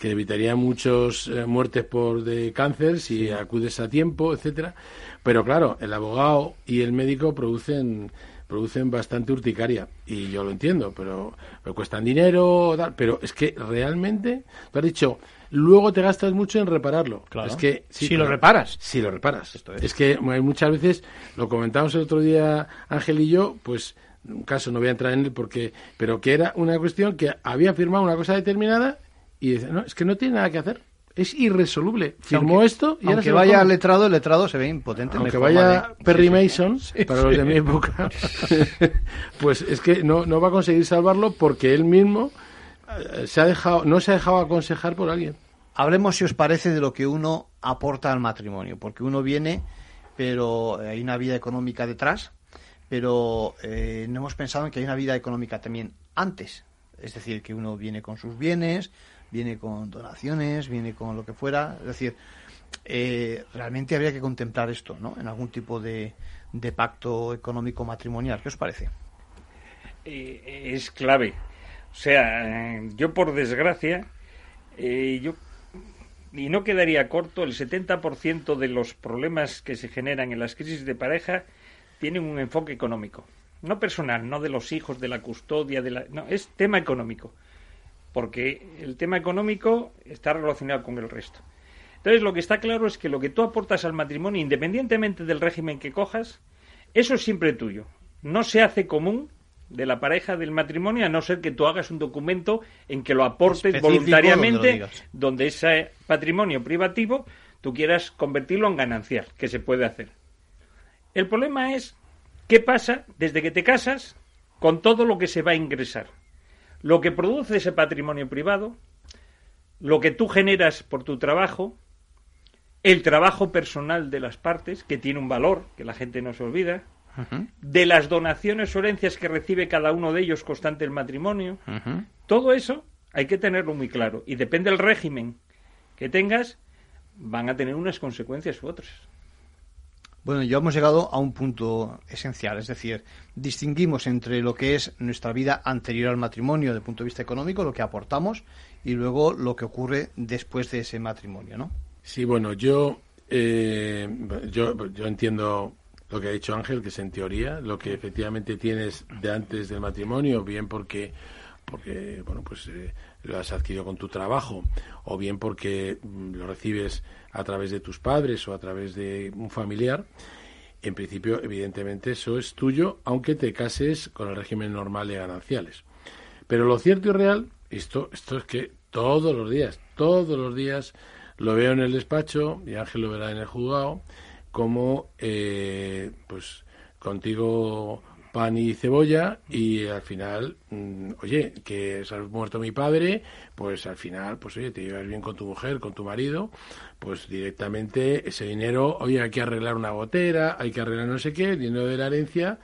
que evitaría muchas eh, muertes por de cáncer si acudes a tiempo, etcétera. Pero claro, el abogado y el médico producen producen bastante urticaria y yo lo entiendo, pero, cuestan dinero, pero es que realmente, tú has dicho, luego te gastas mucho en repararlo. Claro. Es que si lo reparas. Si lo reparas. es. que muchas veces, lo comentamos el otro día Ángel y yo, pues un caso no voy a entrar en él porque pero que era una cuestión que había firmado una cosa determinada y dice no es que no tiene nada que hacer. Es irresoluble. Firmó esto y aunque vaya al letrado el letrado se ve impotente aunque vaya Perry Mason para los de mi época pues es que no, no va a conseguir salvarlo porque él mismo eh, se ha dejado no se ha dejado aconsejar por alguien. Hablemos si os parece de lo que uno aporta al matrimonio porque uno viene pero hay una vida económica detrás pero eh, no hemos pensado en que hay una vida económica también antes. Es decir, que uno viene con sus bienes, viene con donaciones, viene con lo que fuera. Es decir, eh, realmente habría que contemplar esto, ¿no? En algún tipo de, pacto económico matrimonial. ¿Qué os parece? Eh, es clave. O sea, yo por desgracia, yo y no quedaría corto, el 70% de los problemas que se generan en las crisis de pareja tienen un enfoque económico. No personal, no de los hijos, de la custodia, de la... No, es tema económico. Porque el tema económico está relacionado con el resto. Entonces, lo que está claro es que lo que tú aportas al matrimonio, independientemente del régimen que cojas, eso es siempre tuyo. No se hace común de la pareja del matrimonio, a no ser que tú hagas un documento en que lo aportes voluntariamente, donde ese patrimonio privativo tú quieras convertirlo en ganancial, que se puede hacer. El problema es qué pasa desde que te casas con todo lo que se va a ingresar. Lo que produce ese patrimonio privado, lo que tú generas por tu trabajo, el trabajo personal de las partes, que tiene un valor, que la gente no se olvida, de las donaciones o herencias que recibe cada uno de ellos constante el matrimonio. Todo eso hay que tenerlo muy claro. Y depende del régimen que tengas, van a tener unas consecuencias u otras. Bueno, ya hemos llegado a un punto esencial, es decir, distinguimos entre lo que es nuestra vida anterior al matrimonio desde el punto de vista económico, lo que aportamos, y luego lo que ocurre después de ese matrimonio, ¿no? Sí, bueno, yo, eh, yo, entiendo lo que ha dicho Ángel, que es en teoría lo que efectivamente tienes de antes del matrimonio, bien porque porque bueno pues eh, lo has adquirido con tu trabajo o bien porque mm, lo recibes a través de tus padres o a través de un familiar en principio evidentemente eso es tuyo aunque te cases con el régimen normal de gananciales. Pero lo cierto y real esto esto es que todos los días todos los días lo veo en el despacho y Ángel lo verá en el juzgado como eh, pues contigo pan y cebolla y al final, mm, oye, que se ha muerto mi padre, pues al final, pues oye, te llevas bien con tu mujer, con tu marido, pues directamente ese dinero, oye, hay que arreglar una gotera, hay que arreglar no sé qué, el dinero de la herencia,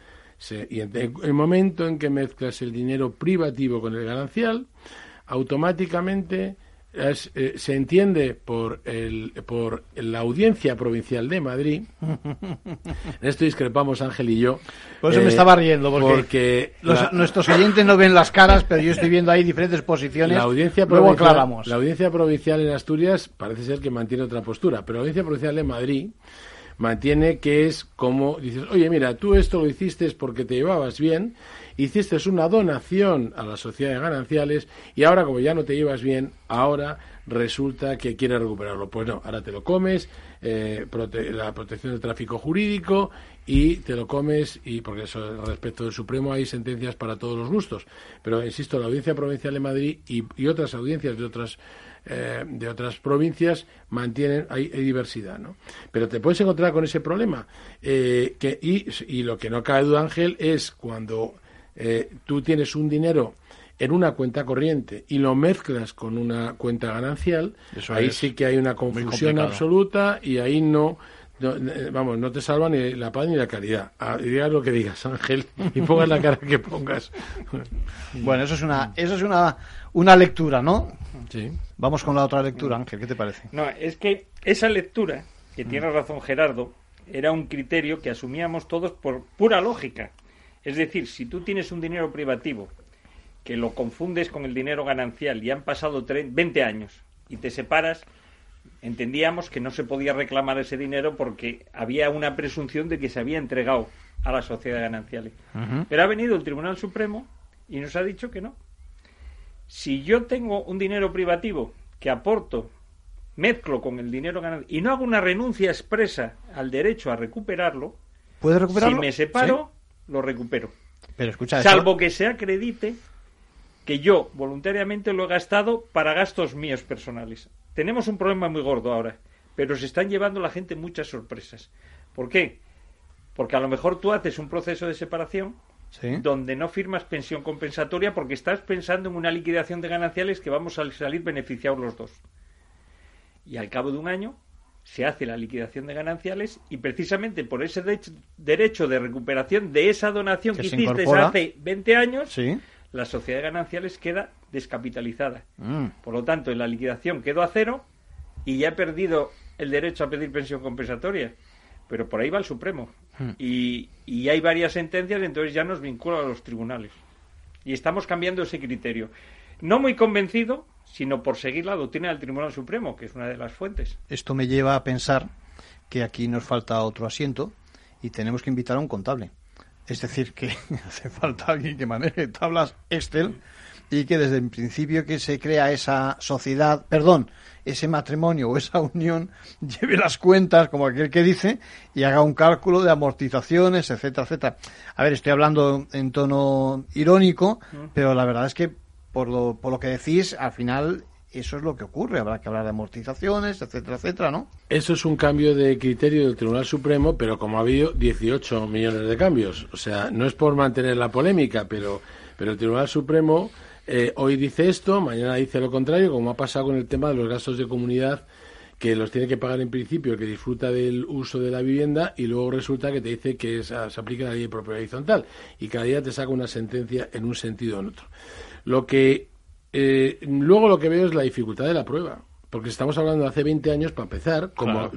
y en el momento en que mezclas el dinero privativo con el ganancial, automáticamente eh, se entiende por, el, por la audiencia provincial de Madrid. en esto discrepamos Ángel y yo. Por eso me eh, estaba riendo, porque, nuestros oyentes no ven las caras, pero yo estoy viendo ahí diferentes posiciones. La audiencia, Luego aclaramos. la audiencia provincial en Asturias parece ser que mantiene otra postura, pero la audiencia provincial de Madrid mantiene que es como dices, oye, mira, tú esto lo hiciste porque te llevabas bien hiciste una donación a la sociedad de gananciales y ahora como ya no te llevas bien, ahora resulta que quieres recuperarlo. Pues no, ahora te lo comes, eh, la protección del tráfico jurídico y te lo comes y porque eso respecto del Supremo hay sentencias para todos los gustos. Pero insisto, la Audiencia Provincial de Madrid y, otras audiencias de otras eh, de otras provincias mantienen hay, diversidad, ¿no? Pero te puedes encontrar con ese problema eh, que y, y, lo que no cabe duda Ángel es cuando eh, tú tienes un dinero en una cuenta corriente y lo mezclas con una cuenta ganancial, ahí sí que hay una confusión absoluta y ahí no, eh, vamos, no te salva ni la paz ni la caridad. Ah, digas lo que digas, Ángel, y pongas la cara que pongas. Bueno, eso es una, eso es una, una lectura, ¿no? Sí. Vamos con la otra lectura, Ángel, ¿qué te parece? No, es que esa lectura, que tiene mm. razón Gerardo, era un criterio que asumíamos todos por pura lógica. Es decir, si tú tienes un dinero privativo que lo confundes con el dinero ganancial y han pasado 20 años y te separas, entendíamos que no se podía reclamar ese dinero porque había una presunción de que se había entregado a la sociedad ganancial. Pero ha venido el Tribunal Supremo y nos ha dicho que no. Si yo tengo un dinero privativo que aporto, mezclo con el dinero ganancial y no hago una renuncia expresa al derecho a recuperarlo, ¿Puede recuperarlo? Si me separo, lo recupero. Pero escucha, Salvo que se acredite que yo voluntariamente lo he gastado para gastos míos personales. Tenemos un problema muy gordo ahora, pero se están llevando la gente muchas sorpresas. ¿Por qué? Porque a lo mejor tú haces un proceso de separación donde no firmas pensión compensatoria porque estás pensando en una liquidación de gananciales que vamos a salir beneficiados los dos. Y al cabo de un año se hace la liquidación de gananciales y precisamente por ese derecho de recuperación de esa donación que, hiciste hace 20 años, la sociedad de gananciales queda descapitalizada. Mm. Por lo tanto, en la liquidación quedó a cero y ya he perdido el derecho a pedir pensión compensatoria. Pero por ahí va el Supremo. Mm. Y, y hay varias sentencias, entonces ya nos vincula a los tribunales. Y estamos cambiando ese criterio. No muy convencido, sino por seguir la doctrina del Tribunal Supremo, que es una de las fuentes. Esto me lleva a pensar que aquí nos falta otro asiento y tenemos que invitar a un contable. Es decir, que hace falta alguien que maneje tablas Excel y que desde el principio que se crea esa sociedad, perdón, ese matrimonio o esa unión lleve las cuentas, como aquel que dice, y haga un cálculo de amortizaciones, etcétera, etcétera. A ver, estoy hablando en tono irónico, pero la verdad es que por lo, por lo que decís, al final eso es lo que ocurre. Habrá que hablar de amortizaciones, etcétera, etcétera, ¿no? Eso es un cambio de criterio del Tribunal Supremo, pero como ha habido 18 millones de cambios. O sea, no es por mantener la polémica, pero, el Tribunal Supremo eh, hoy dice esto, mañana dice lo contrario, como ha pasado con el tema de los gastos de comunidad que los tiene que pagar en principio el que disfruta del uso de la vivienda y luego resulta que te dice que se aplica la ley de propiedad horizontal y cada día te saca una sentencia en un sentido o en otro. Lo que eh, luego lo que veo es la dificultad de la prueba. Porque estamos hablando de hace 20 años, para empezar, como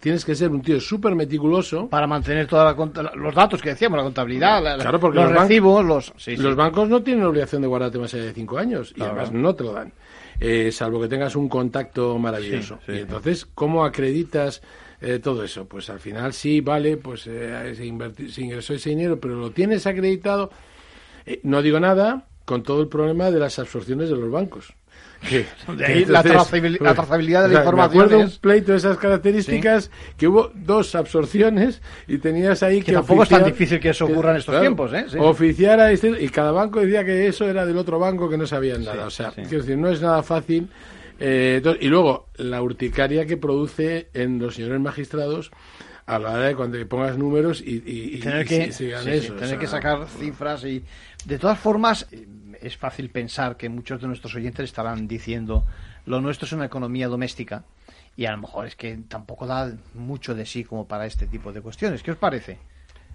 tienes que ser un tío súper meticuloso. Para mantener todos los datos que decíamos, la contabilidad, porque los, recibos, los... los bancos no tienen obligación de guardarte más allá de 5 años y además no te lo dan. Eh, salvo que tengas un contacto maravilloso. y entonces, ¿cómo acreditas eh, todo eso? Pues al final sí, vale, pues se, se ingresó ese dinero, pero lo tienes acreditado. no digo nada, con todo el problema de las absorciones de los bancos. la, trazabilidad, de la información. Me acuerdo un pleito de esas características que hubo dos absorciones y tenías ahí que. que tampoco es tan difícil que eso ocurra en estos tiempos, ¿eh? Oficiara este, y cada banco decía que eso era del otro banco que no sabían nada. o sea, quiero decir, no es nada fácil. Eh, y luego, la urticaria que produce en los señores magistrados a la hora de cuando pongas números y, tener que, tener que sacar cifras y de todas formas es fácil pensar que muchos de nuestros oyentes estarán diciendo lo nuestro es una economía doméstica y a lo mejor es que tampoco da mucho de sí como para este tipo de cuestiones. ¿Qué os parece?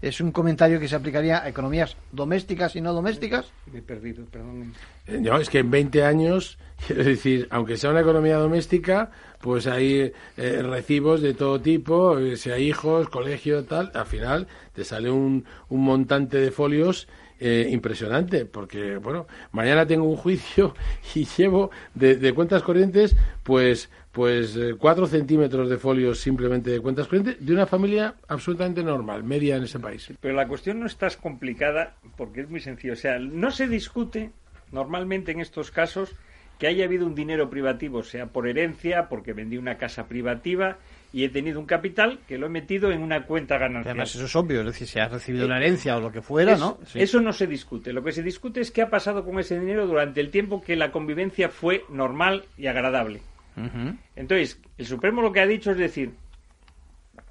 ¿Es un comentario que se aplicaría a economías domésticas y no domésticas? Me he perdido, perdón. Eh, no, es que en 20 años, es decir, aunque sea una economía doméstica, pues hay eh, recibos de todo tipo, eh, sea hijos, colegio, tal, al final te sale un, un montante de folios eh, impresionante, porque, bueno, mañana tengo un juicio y llevo de, cuentas corrientes, pues, pues eh, cuatro centímetros de folios simplemente de cuentas corrientes de una familia absolutamente normal, media en ese país. Pero la cuestión no es tan complicada porque es muy sencillo. O sea, no se discute normalmente en estos casos que haya habido un dinero privativo, sea por herencia, porque vendí una casa privativa y he tenido un capital que lo he metido en una cuenta ganancial. Además, eso es obvio, es decir, si has recibido una herencia o lo que fuera, ¿no? Eso no se discute. Lo que se discute es qué ha pasado con ese dinero durante el tiempo que la convivencia fue normal y agradable. Entonces, el Supremo lo que ha dicho es decir,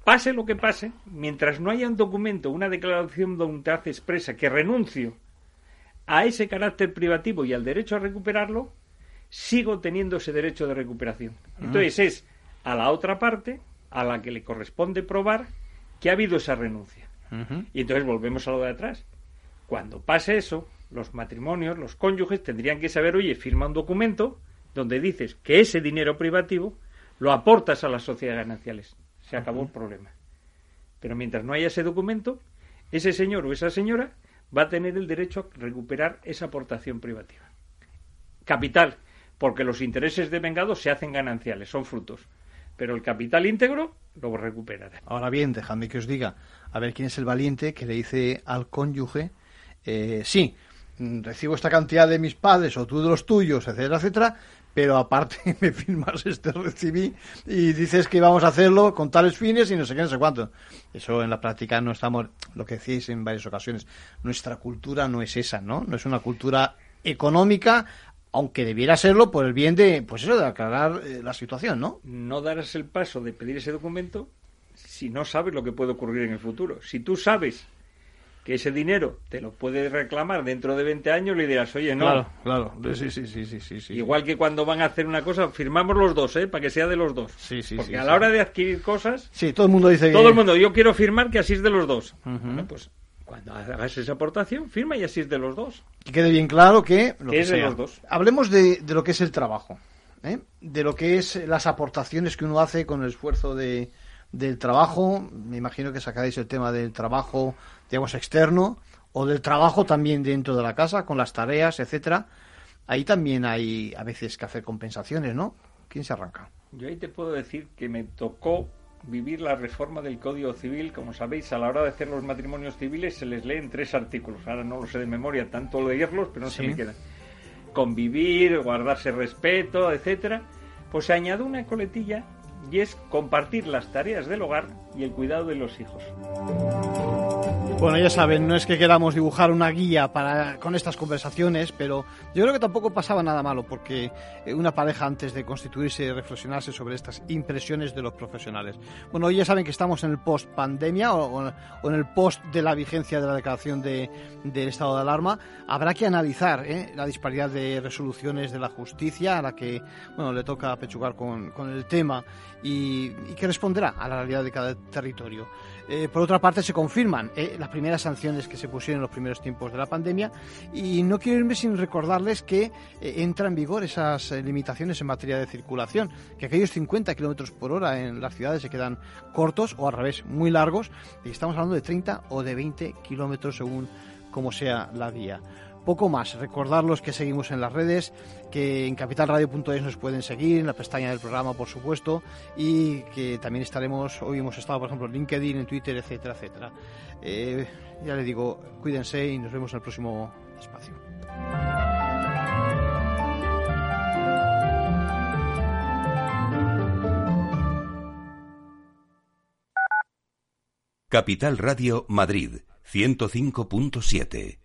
pase lo que pase, mientras no haya un documento, una declaración de voluntad expresa que renuncio a ese carácter privativo y al derecho a recuperarlo, sigo teniendo ese derecho de recuperación. Entonces es a la otra parte a la que le corresponde probar que ha habido esa renuncia. Y entonces volvemos a lo de atrás. Cuando pase eso, los matrimonios, los cónyuges tendrían que saber, oye, firma un documento donde dices que ese dinero privativo lo aportas a las sociedades gananciales. Se acabó el problema. Pero mientras no haya ese documento, ese señor o esa señora va a tener el derecho a recuperar esa aportación privativa. Capital, porque los intereses de vengado se hacen gananciales, son frutos. Pero el capital íntegro lo recuperará. Ahora bien, dejadme que os diga, a ver quién es el valiente que le dice al cónyuge, eh, sí, mm, recibo esta cantidad de mis padres o tú de los tuyos, etcétera, etcétera, pero aparte me firmas este recibí y dices que vamos a hacerlo con tales fines y no sé qué, no sé cuánto. Eso en la práctica no estamos, lo que decís en varias ocasiones, nuestra cultura no es esa, ¿no? No es una cultura económica aunque debiera serlo por el bien de, pues eso, de aclarar eh, la situación, ¿no? No darás el paso de pedir ese documento si no sabes lo que puede ocurrir en el futuro. Si tú sabes que ese dinero te lo puedes reclamar dentro de 20 años, le dirás, oye, no. Claro, claro, sí, sí, sí, sí, sí. Igual que cuando van a hacer una cosa, firmamos los dos, ¿eh? Para que sea de los dos. Sí, sí, Porque a la hora de adquirir cosas... Sí, todo el mundo dice Todo el mundo, yo quiero firmar que así es de los dos. pues cuando hagas esa aportación, firma y así es de los dos. Que quede bien claro que... Lo que, es de los dos. Hablemos de, lo que es el trabajo, ¿eh? de lo que es las aportaciones que uno hace con el esfuerzo de, del trabajo. Me imagino que sacáis el tema del trabajo, digamos, externo, o del trabajo también dentro de la casa, con las tareas, etcétera. Ahí también hay a veces que hacer compensaciones, ¿no? ¿Quién se arranca? Yo ahí te puedo decir que me tocó vivir la reforma del Código Civil. Como sabéis, a la hora de hacer los matrimonios civiles se les leen tres artículos. Ahora no lo sé de memoria, tanto leerlos, pero no se me quedan. Convivir, guardarse respeto, etcétera. Pues se añade una coletilla y es compartir las tareas del hogar y el cuidado de los hijos. Bueno, ya saben, no es que queramos dibujar una guía para, con estas conversaciones, pero yo creo que tampoco pasaba nada malo, porque eh, una pareja antes de constituirse y reflexionarse sobre estas impresiones de los profesionales. Bueno, ya saben que estamos en el post pandemia o, en el post de la vigencia de la declaración de, del estado de alarma. Habrá que analizar ¿eh? la disparidad de resoluciones de la justicia a la que bueno, le toca pechugar con, con el tema y, y que responderá a la realidad de cada territorio. Eh, por otra parte, se confirman eh, las primeras sanciones que se pusieron en los primeros tiempos de la pandemia y no quiero irme sin recordarles que eh, entran en vigor esas limitaciones en materia de circulación, que aquellos 50 kilómetros por hora en las ciudades se quedan cortos o al revés, muy largos, y estamos hablando de 30 o de 20 kilómetros según como sea la vía. Poco más, recordarlos que seguimos en las redes, que en capitalradio.es nos pueden seguir, en la pestaña del programa, por supuesto, y que también estaremos, hoy hemos estado, por ejemplo, en LinkedIn, en Twitter, etcétera, etcétera. Eh, ya le digo, cuídense y nos vemos en el próximo espacio. Capital Radio Madrid 105.7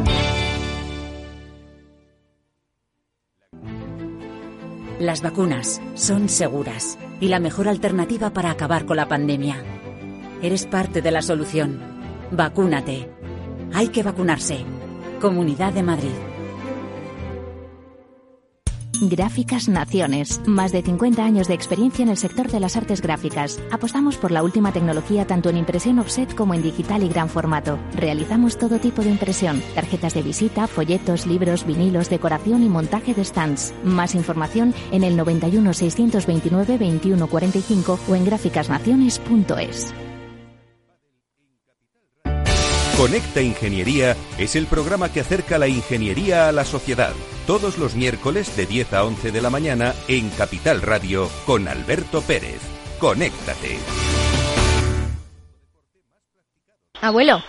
Las vacunas son seguras y la mejor alternativa para acabar con la pandemia. Eres parte de la solución. Vacúnate. Hay que vacunarse. Comunidad de Madrid. Gráficas Naciones. Más de 50 años de experiencia en el sector de las artes gráficas. Apostamos por la última tecnología tanto en impresión offset como en digital y gran formato. Realizamos todo tipo de impresión. Tarjetas de visita, folletos, libros, vinilos, decoración y montaje de stands. Más información en el 91 629 2145 o en gráficasnaciones.es. Conecta Ingeniería es el programa que acerca la ingeniería a la sociedad. Todos los miércoles de 10 a 11 de la mañana en Capital Radio con Alberto Pérez. Conéctate. Abuelo,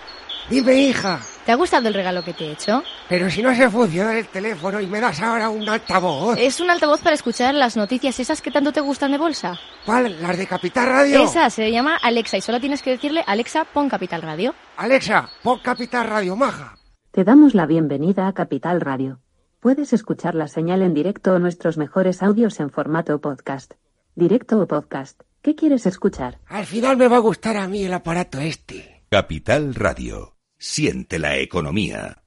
Dime, hija. ¿te ha gustado el regalo que te he hecho? Pero si no se funciona el teléfono y me das ahora un altavoz. Es un altavoz para escuchar las noticias esas que tanto te gustan de bolsa. ¿Cuál? ¿Las de Capital Radio? Esa se llama Alexa y solo tienes que decirle Alexa, pon Capital Radio. Alexa, pon Capital Radio, maja. Te damos la bienvenida a Capital Radio. Puedes escuchar la señal en directo o nuestros mejores audios en formato podcast. Directo o podcast. ¿Qué quieres escuchar? Al final me va a gustar a mí el aparato este. Capital Radio. Siente la economía.